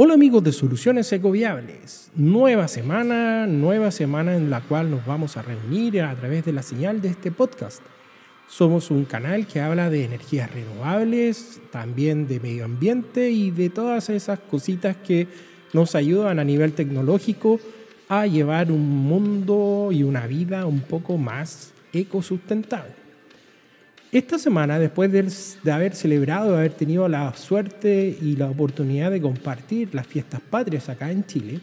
Hola amigos de Soluciones Ecoviables. Nueva semana, nueva semana en la cual nos vamos a reunir a través de la señal de este podcast. Somos un canal que habla de energías renovables, también de medio ambiente y de todas esas cositas que nos ayudan a nivel tecnológico a llevar un mundo y una vida un poco más ecosustentable. Esta semana, después de, haber celebrado, de haber tenido la suerte y la oportunidad de compartir las fiestas patrias acá en Chile,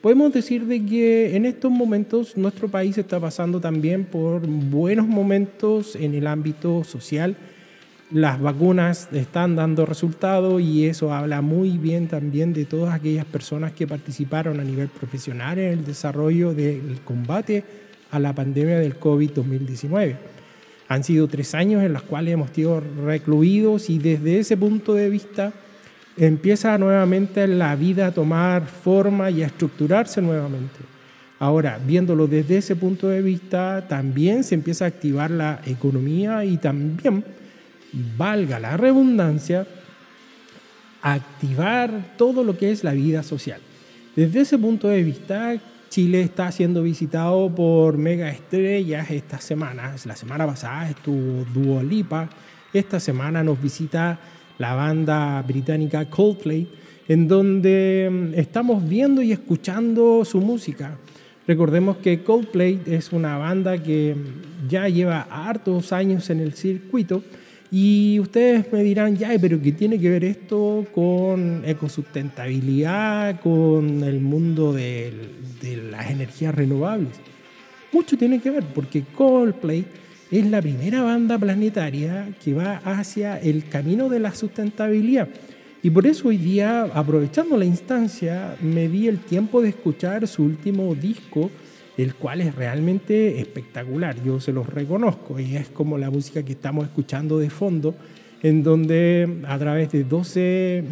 podemos decir de que en estos momentos nuestro país está pasando también por buenos momentos en el ámbito social. Las vacunas están dando resultados y eso habla muy bien también de todas aquellas personas que participaron a nivel profesional en el desarrollo del combate a la pandemia del COVID-2019. Han sido tres años en los cuales hemos sido recluidos y desde ese punto de vista empieza nuevamente la vida a tomar forma y a estructurarse nuevamente. Ahora, viéndolo desde ese punto de vista, también se empieza a activar la economía y también, valga la redundancia, activar todo lo que es la vida social. Desde ese punto de vista, Chile está siendo visitado por mega estrellas estas semanas. La semana pasada estuvo Dua Lipa. Esta semana nos visita la banda británica Coldplay, en donde mm, estamos viendo y escuchando su música. Recordemos que Coldplay es una banda que ya lleva hartos años en el circuito y ustedes me dirán, ya, pero ¿qué tiene que ver esto con ecosustentabilidad, con el mundo de, las energías renovables? Mucho tiene que ver, porque Coldplay es la primera banda planetaria que va hacia el camino de la sustentabilidad. Y por eso hoy día, aprovechando la instancia, me di el tiempo de escuchar su último disco, el cual es realmente espectacular, yo se los reconozco, y es como la música que estamos escuchando de fondo, en donde a través de 12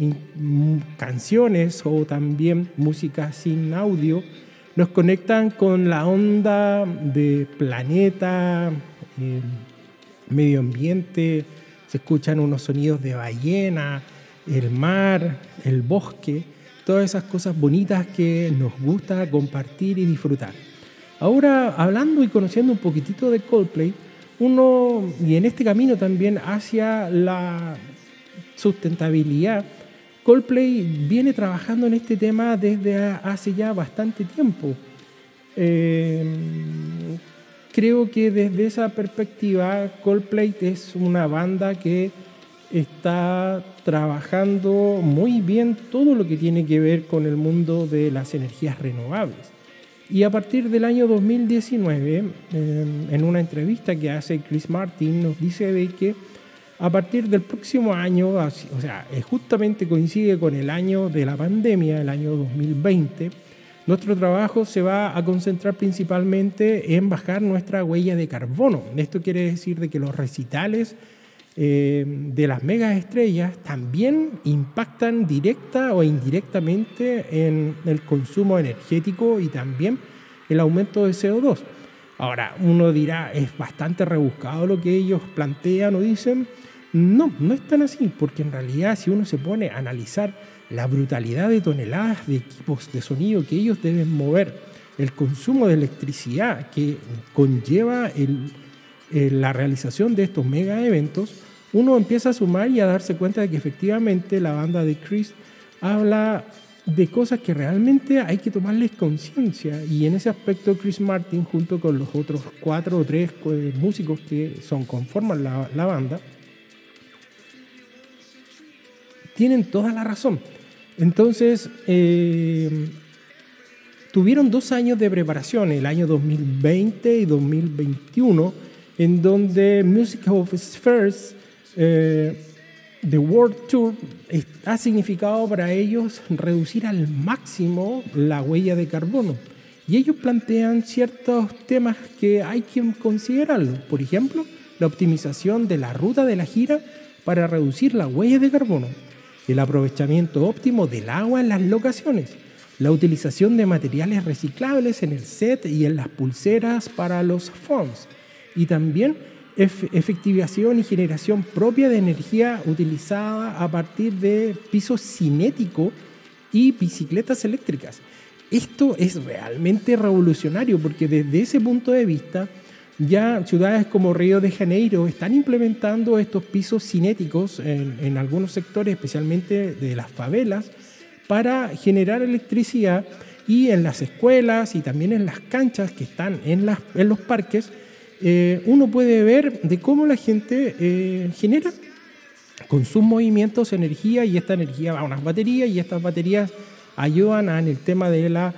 canciones o también música sin audio, nos conectan con la onda de planeta, eh, medio ambiente, se escuchan unos sonidos de ballena, el mar, el bosque, todas esas cosas bonitas que nos gusta compartir y disfrutar. Ahora, hablando y conociendo un poquitito de Coldplay, uno, y en este camino también hacia la sustentabilidad, Coldplay viene trabajando en este tema desde hace ya bastante tiempo. Eh, creo que desde esa perspectiva, Coldplay es una banda que está trabajando muy bien todo lo que tiene que ver con el mundo de las energías renovables. Y a partir del año 2019, em, en una entrevista que hace Chris Martin, nos dice de que a partir del próximo año, o sea, justamente coincide con el año de la pandemia, el año 2020, nuestro trabajo se va a concentrar principalmente en bajar nuestra huella de carbono. Esto quiere decir de que los recitales em, de las megas estrellas también impactan directa o indirectamente en el consumo energético y también el aumento de CO2. Ahora, uno dirá, es bastante rebuscado lo que ellos plantean o dicen. No, no es tan así, porque en realidad si uno se pone a analizar la brutalidad de toneladas de equipos de sonido que ellos deben mover, el consumo de electricidad que conlleva la realización de estos mega eventos, uno empieza a sumar y a darse cuenta de que efectivamente la banda de Chris habla de cosas que realmente hay que tomarles conciencia. Y en ese aspecto Chris Martin, junto con los otros cuatro o tres eh, músicos que son conforman la, la banda, tienen toda la razón. Entonces, eh, tuvieron dos años de preparación, el año 2020 y 2021, en donde Music of Spheres, eh, The World Tour, ha significado para ellos reducir al máximo la huella de carbono. Y ellos plantean ciertos temas que hay que considerarlo. Por ejemplo, la optimización de la ruta de la gira para reducir la huella de carbono el aprovechamiento óptimo del agua en las locaciones, la utilización de materiales reciclables en el set y en las pulseras para los phones y también efectivización y generación propia de energía utilizada a partir de piso cinético y bicicletas eléctricas. Esto es realmente revolucionario porque desde ese punto de vista ya ciudades como Río de Janeiro están implementando estos pisos cinéticos en, en algunos sectores, especialmente de las favelas, para generar electricidad y en las escuelas y también en las canchas que están en, las, en los parques, eh, uno puede ver de cómo la gente eh, genera con sus movimientos energía y esta energía va a unas baterías y estas baterías ayudan en el tema de la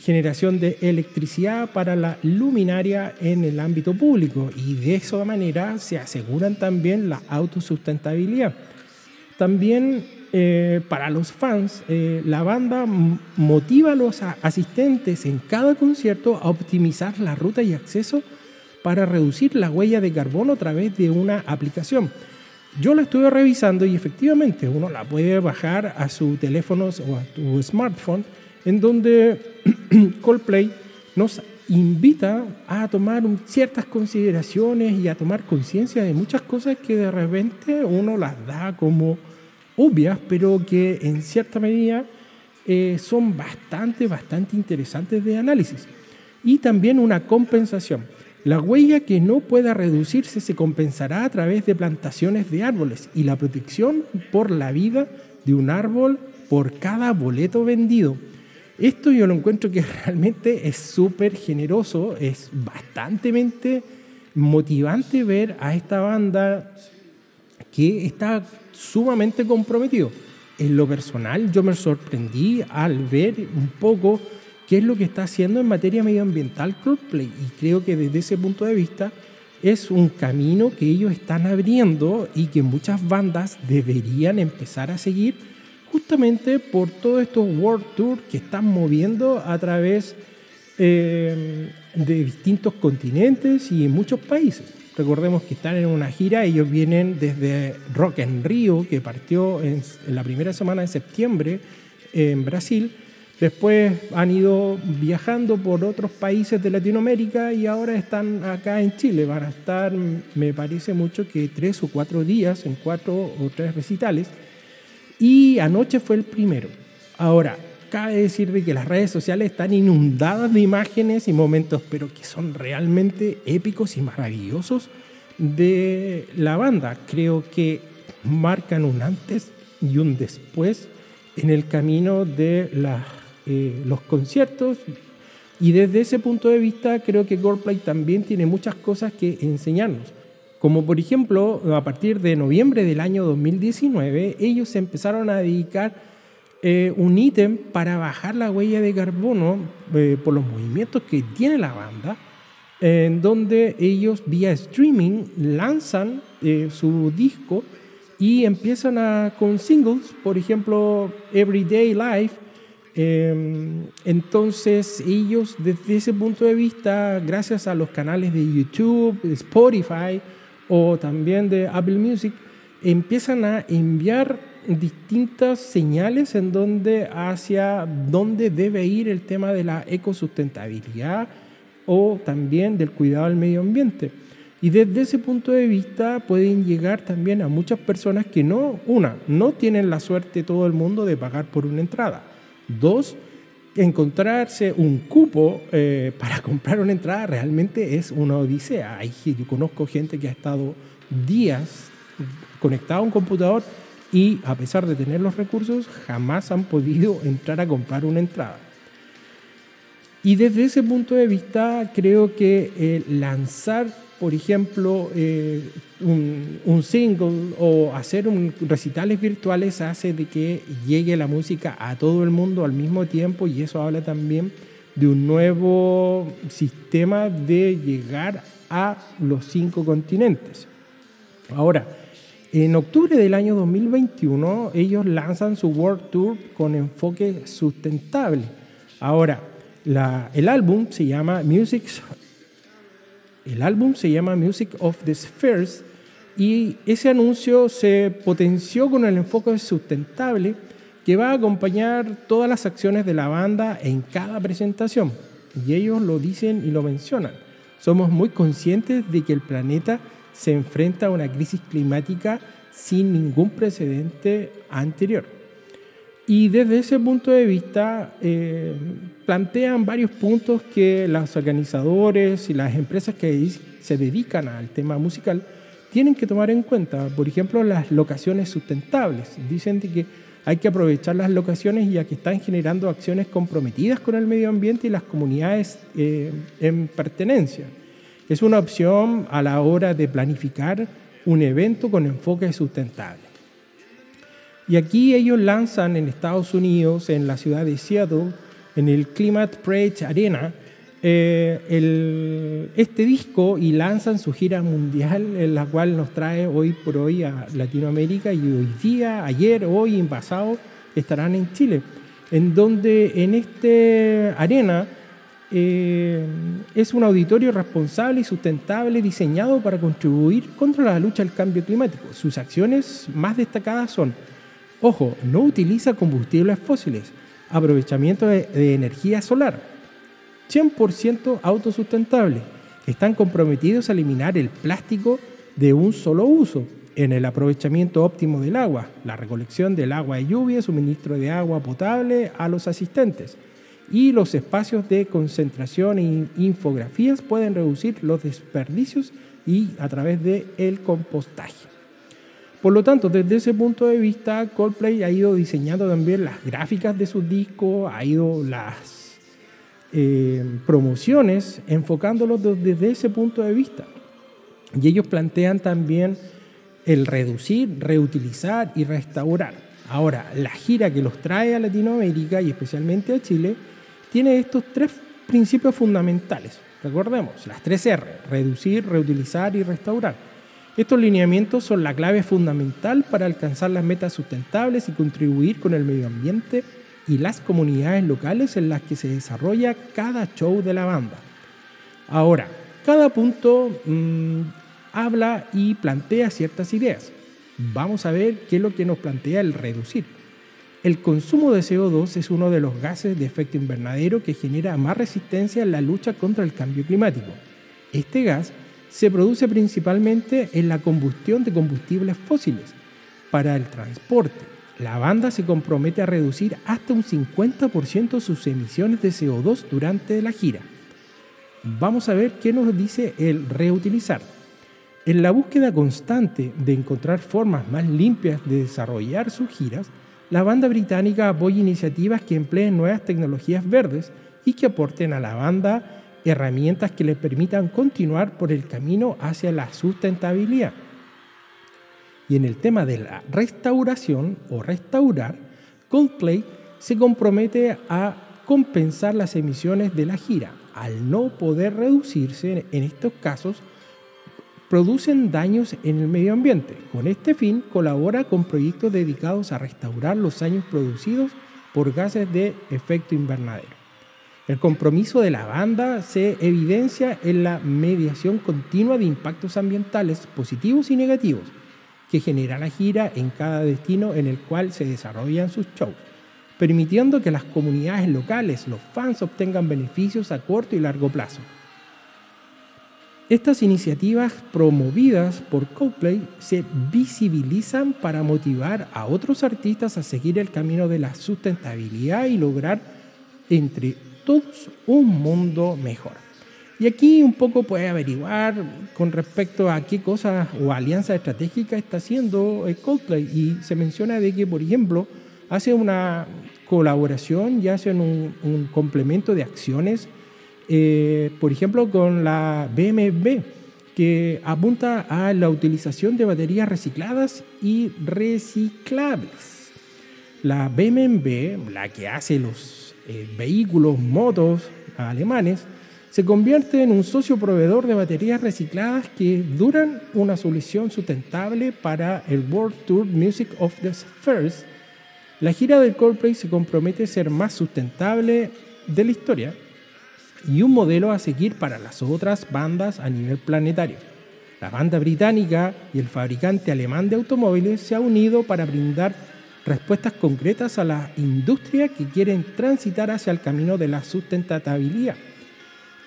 generación de electricidad para la luminaria en el ámbito público y de esa manera se aseguran también la autosustentabilidad. También eh, para los fans, eh, la banda motiva a los asistentes en cada concierto a optimizar la ruta y acceso para reducir la huella de carbono a través de una aplicación. Yo la estuve revisando y efectivamente uno la puede bajar a su teléfono o a tu smartphone, en donde Coldplay nos invita a tomar ciertas consideraciones y a tomar conciencia de muchas cosas que de repente uno las da como obvias, pero que en cierta medida eh, son bastante, bastante interesantes de análisis. Y también una compensación. La huella que no pueda reducirse se compensará a través de plantaciones de árboles y la protección por la vida de un árbol por cada boleto vendido. Esto yo lo encuentro que realmente es súper generoso, es bastante motivante ver a esta banda que está sumamente comprometido. En lo personal, yo me sorprendí al ver un poco qué es lo que está haciendo en materia medioambiental Coldplay y creo que desde ese punto de vista es un camino que ellos están abriendo y que muchas bandas deberían empezar a seguir justamente por todos estos World Tour que están moviendo a través eh, de distintos continentes y en muchos países. Recordemos que están en una gira, ellos vienen desde Rock en Río, que partió en, la primera semana de septiembre en Brasil. Después han ido viajando por otros países de Latinoamérica y ahora están acá en Chile. Van a estar, me parece mucho que tres o cuatro días en cuatro o tres recitales. Y anoche fue el primero. Ahora, cabe decir de que las redes sociales están inundadas de imágenes y momentos, pero que son realmente épicos y maravillosos de la banda. Creo que marcan un antes y un después en el camino de eh, los conciertos. Y desde ese punto de vista creo que Goldplay también tiene muchas cosas que enseñarnos. Como por ejemplo, a partir de noviembre del año 2019, ellos empezaron a dedicar eh, un ítem para bajar la huella de carbono eh, por los movimientos que tiene la banda, en donde ellos vía streaming lanzan su disco y empiezan con singles, por ejemplo, Everyday Life. Em, entonces ellos desde ese punto de vista, gracias a los canales de YouTube, Spotify o también de Apple Music, empiezan a enviar distintas señales en donde hacia dónde debe ir el tema de la ecosustentabilidad o también del cuidado del medio ambiente. Y desde ese punto de vista pueden llegar también a muchas personas que no, una, no tienen la suerte todo el mundo de pagar por una entrada. Dos, encontrarse un cupo eh, para comprar una entrada realmente es una odisea. yo conozco gente que ha estado días conectado a un computador y a pesar de tener los recursos, jamás han podido entrar a comprar una entrada. Y desde ese punto de vista, creo que eh, lanzar, por ejemplo, eh, un, single o hacer recitales virtuales hace de que llegue la música a todo el mundo al mismo tiempo y eso habla también de un nuevo sistema de llegar a los cinco continentes. Ahora, en octubre del año 2021, ellos lanzan su World Tour con enfoque sustentable. Ahora, el álbum se llama Music, el álbum se llama Music of the Spheres y ese anuncio se potenció con el enfoque sustentable que va a acompañar todas las acciones de la banda en cada presentación. Y ellos lo dicen y lo mencionan. Somos muy conscientes de que el planeta se enfrenta a una crisis climática sin ningún precedente anterior. Y desde ese punto de vista eh, plantean varios puntos que los organizadores y las empresas que se dedican al tema musical tienen que tomar en cuenta. Por ejemplo, las locaciones sustentables. Dicen que hay que aprovechar las locaciones ya que están generando acciones comprometidas con el medio ambiente y las comunidades eh, en pertenencia. Es una opción a la hora de planificar un evento con enfoque sustentable. Y aquí ellos lanzan en Estados Unidos, en la ciudad de Seattle, en el Climate Bridge Arena, eh, este disco y lanzan su gira mundial, en la cual nos trae hoy por hoy a Latinoamérica y hoy día, ayer, hoy y pasado estarán en Chile, en donde en este arena eh, es un auditorio responsable y sustentable diseñado para contribuir contra la lucha al cambio climático. Sus acciones más destacadas son, ojo, no utiliza combustibles fósiles, aprovechamiento de energía solar, 100% autosustentable. Están comprometidos a eliminar el plástico de un solo uso en el aprovechamiento óptimo del agua, la recolección del agua de lluvia, suministro de agua potable a los asistentes. Y los espacios de concentración e infografías pueden reducir los desperdicios y a través del el compostaje. Por lo tanto, desde ese punto de vista, Coldplay ha ido diseñando también las gráficas de sus discos, ha ido las eh, promociones enfocándolos desde ese punto de vista. Y ellos plantean también el reducir, reutilizar y restaurar. Ahora, la gira que los trae a Latinoamérica y especialmente a Chile tiene estos tres principios fundamentales. Recordemos, las tres R, reducir, reutilizar y restaurar. Estos lineamientos son la clave fundamental para alcanzar las metas sustentables y contribuir con el medio ambiente y las comunidades locales en las que se desarrolla cada show de la banda. Ahora, cada punto mm, habla y plantea ciertas ideas. Vamos a ver qué es lo que nos plantea el reducir. El consumo de CO2 es uno de los gases de efecto invernadero que genera más resistencia en la lucha contra el cambio climático. Este gas se produce principalmente en la combustión de combustibles fósiles para el transporte, la banda se compromete a reducir hasta un 50% sus emisiones de CO2 durante la gira. Vamos a ver qué nos dice el reutilizar. En la búsqueda constante de encontrar formas más limpias de desarrollar sus giras, la banda británica apoya iniciativas que empleen nuevas tecnologías verdes y que aporten a la banda herramientas que le permitan continuar por el camino hacia la sustentabilidad. Y en el tema de la restauración o restaurar, Coldplay se compromete a compensar las emisiones de la gira. Al no poder reducirse en estos casos, producen daños en el medio ambiente. Con este fin, colabora con proyectos dedicados a restaurar los daños producidos por gases de efecto invernadero. El compromiso de la banda se evidencia en la mediación continua de impactos ambientales positivos y negativos que genera la gira en cada destino en el cual se desarrollan sus shows, permitiendo que las comunidades locales, los fans, obtengan beneficios a corto y largo plazo. Estas iniciativas promovidas por Coldplay se visibilizan para motivar a otros artistas a seguir el camino de la sustentabilidad y lograr entre todos un mundo mejor. Y aquí un poco puede averiguar con respecto a qué cosas o alianza estratégica está haciendo Coldplay. Y se menciona de que, por ejemplo, hace una colaboración y hacen un, complemento de acciones, eh, por ejemplo, con la BMW, que apunta a la utilización de baterías recicladas y reciclables. La BMW, la que hace los eh, vehículos, motos alemanes, se convierte en un socio proveedor de baterías recicladas que duran una solución sustentable para el World Tour Music of the First. La gira del Coldplay se compromete a ser más sustentable de la historia y un modelo a seguir para las otras bandas a nivel planetario. La banda británica y el fabricante alemán de automóviles se han unido para brindar respuestas concretas a la industria que quieren transitar hacia el camino de la sustentabilidad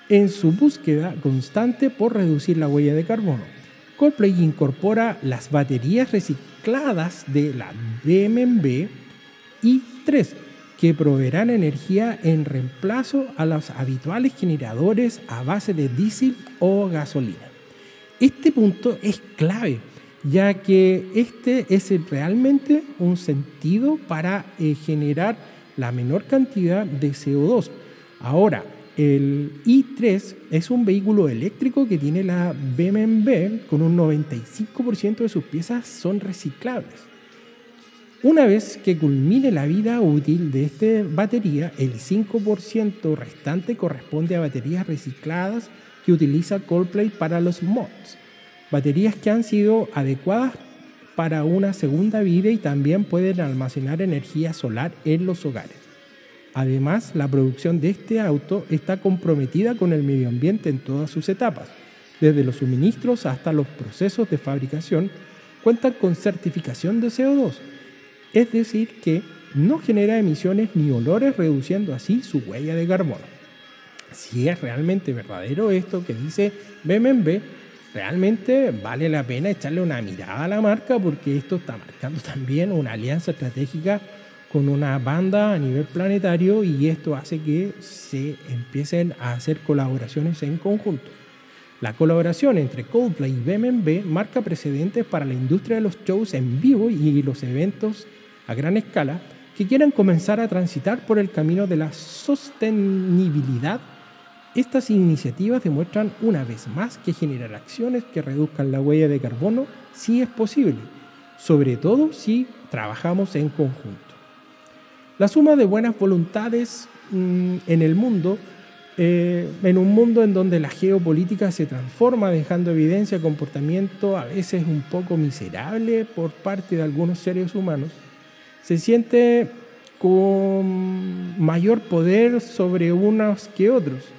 en su búsqueda constante por reducir la huella de carbono. Coldplay incorpora las baterías recicladas de la BMW y i3, que proveerán energía en reemplazo a los habituales generadores a base de diésel o gasolina. Este punto es clave, ya que este es realmente un sentido para eh, generar la menor cantidad de CO2. Ahora, el i3 es un vehículo eléctrico que tiene la BMW con un 95% de sus piezas son reciclables. Una vez que culmine la vida útil de esta batería, el 5% restante corresponde a baterías recicladas que utiliza Coldplay para los mods. Baterías que han sido adecuadas para una segunda vida y también pueden almacenar energía solar en los hogares. Además, la producción de este auto está comprometida con el medio ambiente en todas sus etapas, desde los suministros hasta los procesos de fabricación, cuentan con certificación de CO2, es decir, que no genera emisiones ni olores, reduciendo así su huella de carbono. Si es realmente verdadero esto que dice BMW, realmente vale la pena echarle una mirada a la marca porque esto está marcando también una alianza estratégica con una banda a nivel planetario y esto hace que se empiecen a hacer colaboraciones en conjunto. La colaboración entre Coldplay y BMW marca precedentes para la industria de los shows en vivo y los eventos a gran escala que quieran comenzar a transitar por el camino de la sostenibilidad. Estas iniciativas demuestran una vez más que generar acciones que reduzcan la huella de carbono sí es posible, sobre todo si trabajamos en conjunto. La suma de buenas voluntades mm, en el mundo, eh, en un mundo en donde la geopolítica se transforma, dejando evidencia comportamiento a veces un poco miserable por parte de algunos seres humanos, se siente con mayor poder sobre unos que otros.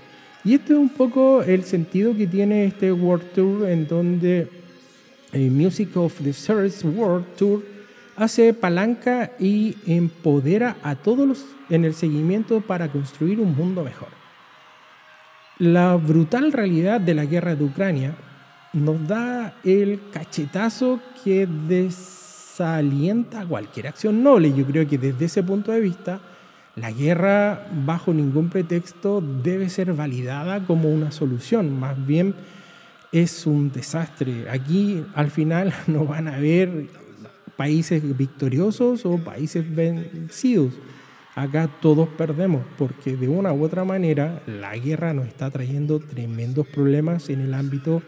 Y este es un poco el sentido que tiene este World Tour, en donde el Music of the Stars World Tour hace palanca y empodera a todos los en el seguimiento para construir un mundo mejor. La brutal realidad de la guerra de Ucrania nos da el cachetazo que desalienta cualquier acción noble. Yo creo que desde ese punto de vista, la guerra bajo ningún pretexto debe ser validada como una solución, más bien es un desastre. Aquí al final no van a haber países victoriosos o países vencidos. Acá todos perdemos porque de una u otra manera la guerra nos está trayendo tremendos problemas en el ámbito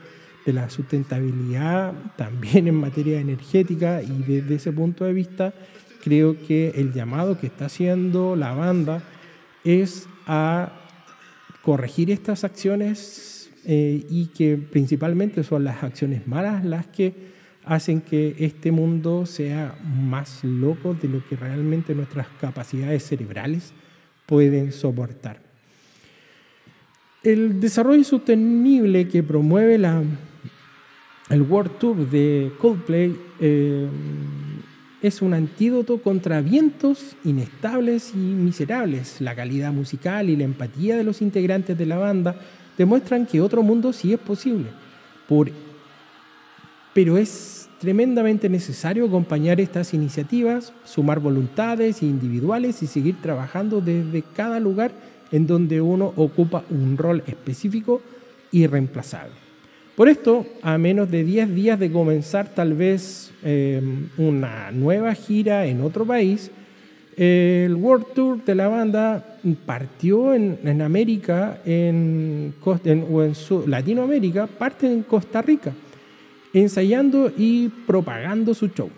de la sustentabilidad, también en materia energética y desde ese punto de vista creo que el llamado que está haciendo la banda es a corregir estas acciones eh, y que principalmente son las acciones malas las que hacen que este mundo sea más loco de lo que realmente nuestras capacidades cerebrales pueden soportar. El desarrollo sostenible que promueve la, el World Tour de Coldplay eh, es un antídoto contra vientos inestables y miserables. La calidad musical y la empatía de los integrantes de la banda demuestran que otro mundo sí es posible. Por, pero es tremendamente necesario acompañar estas iniciativas, sumar voluntades individuales y seguir trabajando desde cada lugar en donde uno ocupa un rol específico y reemplazable. Por esto, a menos de 10 días de comenzar tal vez eh, una nueva gira en otro país, el World Tour de la banda partió en, América, en, o en Latinoamérica, parte en Costa Rica ensayando y propagando su show.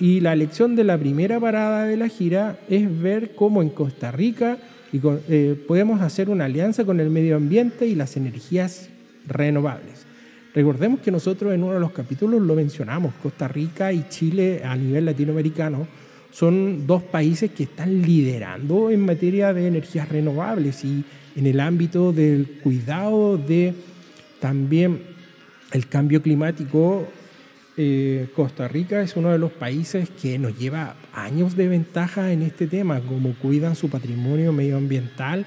Y la elección de la primera parada de la gira es ver cómo en Costa Rica eh, podemos hacer una alianza con el medio ambiente y las energías renovables. Recordemos que nosotros en uno de los capítulos lo mencionamos, Costa Rica y Chile a nivel latinoamericano son dos países que están liderando en materia de energías renovables y en el ámbito del cuidado de también el cambio climático, eh, Costa Rica es uno de los países que nos lleva años de ventaja en este tema, como cuidan su patrimonio medioambiental,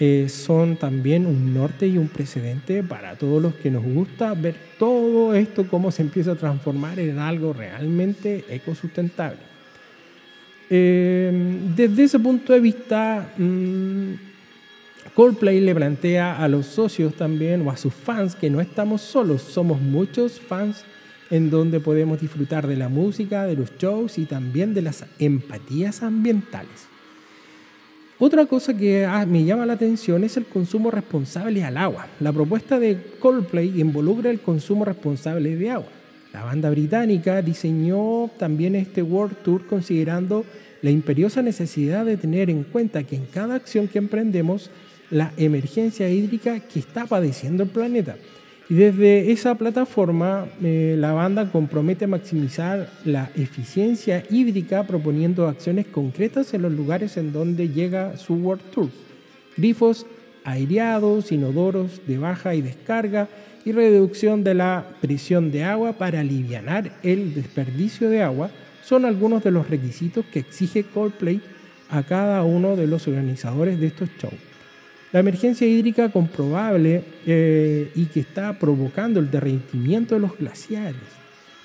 eh, son también un norte y un precedente para todos los que nos gusta ver todo esto, cómo se empieza a transformar en algo realmente ecosustentable. Eh, desde ese punto de vista, mm, Coldplay le plantea a los socios también o a sus fans que no estamos solos, somos muchos fans en donde podemos disfrutar de la música, de los shows y también de las empatías ambientales. Otra cosa que ah, me llama la atención es el consumo responsable al agua. La propuesta de Coldplay involucra el consumo responsable de agua. La banda británica diseñó también este World Tour considerando la imperiosa necesidad de tener en cuenta que en cada acción que emprendemos, la emergencia hídrica que está padeciendo el planeta. Y desde esa plataforma, eh, la banda compromete maximizar la eficiencia hídrica proponiendo acciones concretas en los lugares en donde llega su World Tour. Grifos aireados, inodoros de baja y descarga y reducción de la presión de agua para aliviar el desperdicio de agua son algunos de los requisitos que exige Coldplay a cada uno de los organizadores de estos shows. La emergencia hídrica comprobable eh, y que está provocando el derretimiento de los glaciares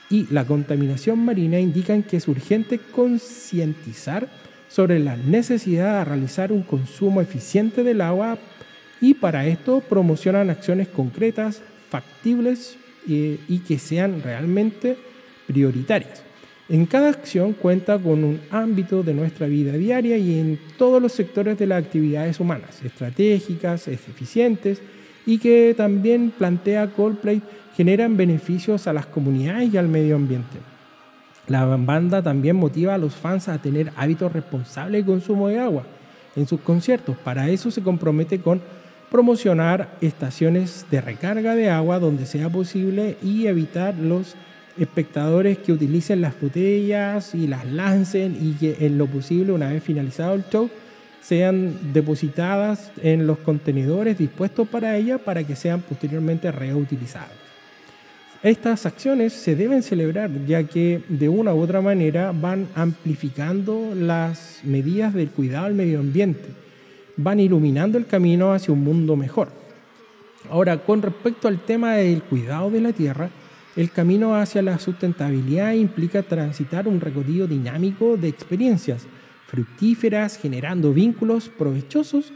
y la contaminación marina indican que es urgente concientizar sobre la necesidad de realizar un consumo eficiente del agua y para esto promocionan acciones concretas, factibles eh, y que sean realmente prioritarias. En cada acción cuenta con un ámbito de nuestra vida diaria y en todos los sectores de las actividades humanas, estratégicas, eficientes y que también plantea Coldplay generan beneficios a las comunidades y al medio ambiente. La banda también motiva a los fans a tener hábitos responsables de consumo de agua en sus conciertos. Para eso se compromete con promocionar estaciones de recarga de agua donde sea posible y evitar los espectadores que utilicen las botellas y las lancen y que en lo posible, una vez finalizado el show, sean depositadas en los contenedores dispuestos para ella para que sean posteriormente reutilizadas. Estas acciones se deben celebrar ya que de una u otra manera van amplificando las medidas del cuidado al medio ambiente, van iluminando el camino hacia un mundo mejor. Ahora, con respecto al tema del cuidado de la tierra, el camino hacia la sustentabilidad implica transitar un recorrido dinámico de experiencias fructíferas, generando vínculos provechosos,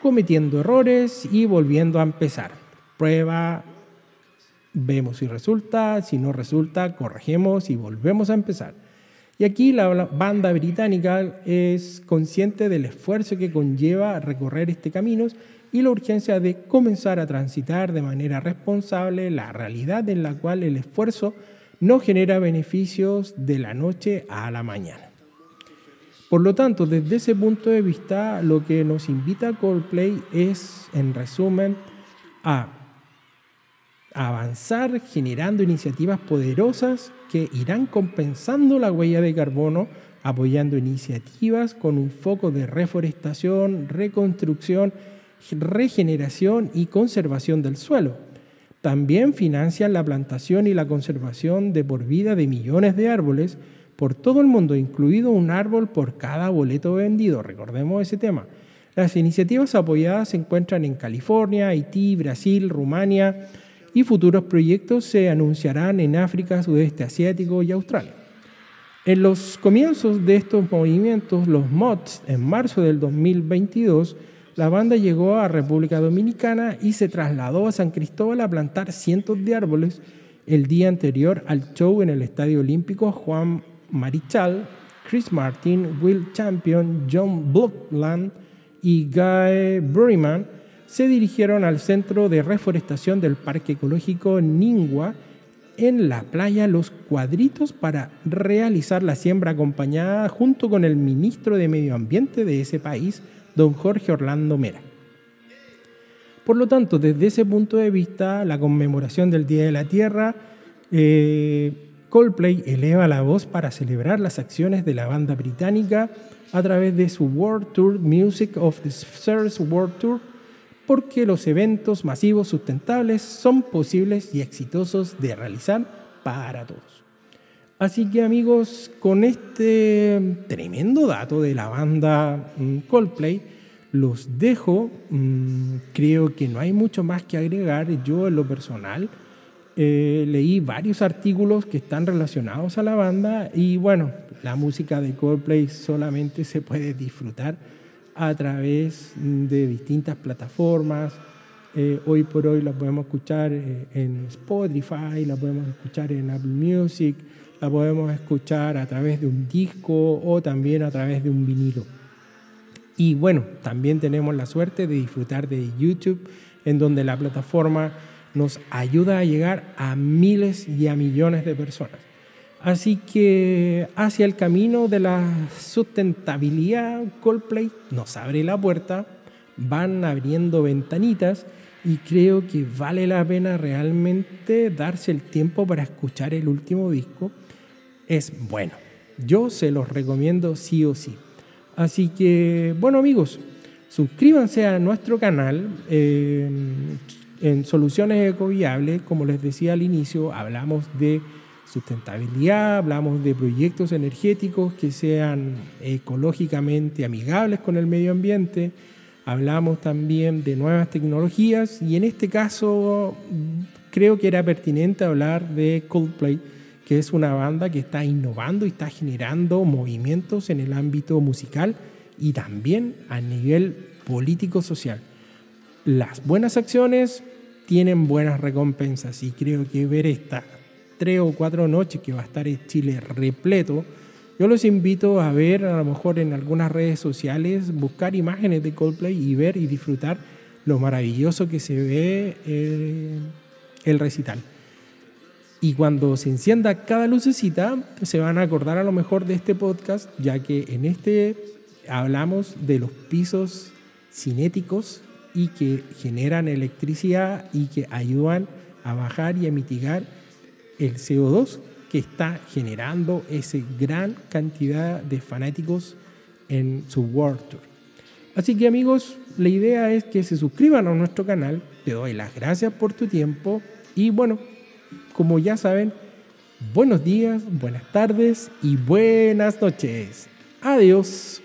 cometiendo errores y volviendo a empezar. Prueba, vemos si resulta, si no resulta, corregimos y volvemos a empezar. Y aquí la banda británica es consciente del esfuerzo que conlleva recorrer este camino y la urgencia de comenzar a transitar de manera responsable la realidad en la cual el esfuerzo no genera beneficios de la noche a la mañana. Por lo tanto, desde ese punto de vista, lo que nos invita Coldplay es, en resumen, a avanzar generando iniciativas poderosas que irán compensando la huella de carbono, apoyando iniciativas con un foco de reforestación, reconstrucción regeneración y conservación del suelo. También financian la plantación y la conservación de por vida de millones de árboles por todo el mundo, incluido un árbol por cada boleto vendido. Recordemos ese tema. Las iniciativas apoyadas se encuentran en California, Haití, Brasil, Rumania y futuros proyectos se anunciarán en África, Sudeste Asiático y Australia. En los comienzos de estos movimientos, los MODS, en marzo del 2022, la banda llegó a República Dominicana y se trasladó a San Cristóbal a plantar cientos de árboles el día anterior al show en el Estadio Olímpico. Juan Marichal, Chris Martin, Will Champion, John Blockland y Guy Burryman se dirigieron al centro de reforestación del Parque Ecológico Ningua en la playa Los Cuadritos para realizar la siembra acompañada junto con el ministro de Medio Ambiente de ese país, don Jorge Orlando Mera. Por lo tanto, desde ese punto de vista, la conmemoración del Día de la Tierra, eh, Coldplay eleva la voz para celebrar las acciones de la banda británica a través de su World Tour Music of the Stars World Tour, porque los eventos masivos sustentables son posibles y exitosos de realizar para todos. Así que amigos, con este tremendo dato de la banda mm, Coldplay, los dejo. Mm, creo que no hay mucho más que agregar. Yo en lo personal eh, leí varios artículos que están relacionados a la banda y bueno, la música de Coldplay solamente se puede disfrutar a través de distintas plataformas. Eh, hoy por hoy la podemos escuchar eh, en Spotify, la podemos escuchar en Apple Music, la podemos escuchar a través de un disco o también a través de un vinilo. Y bueno, también tenemos la suerte de disfrutar de YouTube, en donde la plataforma nos ayuda a llegar a miles y a millones de personas. Así que hacia el camino de la sustentabilidad, Coldplay nos abre la puerta, van abriendo ventanitas y creo que vale la pena realmente darse el tiempo para escuchar el último disco. Es bueno, yo se los recomiendo sí o sí. Así que, bueno amigos, suscríbanse a nuestro canal. Eh, en Soluciones Ecoviables, como les decía al inicio, hablamos de sustentabilidad, hablamos de proyectos energéticos que sean ecológicamente amigables con el medio ambiente, hablamos también de nuevas tecnologías y en este caso creo que era pertinente hablar de Coldplay, que es una banda que está innovando y está generando movimientos en el ámbito musical y también a nivel político-social. Las buenas acciones tienen buenas recompensas y creo que ver estas tres o cuatro noches que va a estar Chile repleto, yo los invito a ver a lo mejor en algunas redes sociales, buscar imágenes de Coldplay y ver y disfrutar lo maravilloso que se ve eh, el recital. Y cuando se encienda cada lucecita, se van a acordar a lo mejor de este podcast, ya que en este hablamos de los pisos cinéticos y que generan electricidad y que ayudan a bajar y a mitigar el CO2 que está generando esa gran cantidad de fanáticos en su World Tour. Así que amigos, la idea es que se suscriban a nuestro canal. Te doy las gracias por tu tiempo y bueno, como ya saben, buenos días, buenas tardes y buenas noches. Adiós.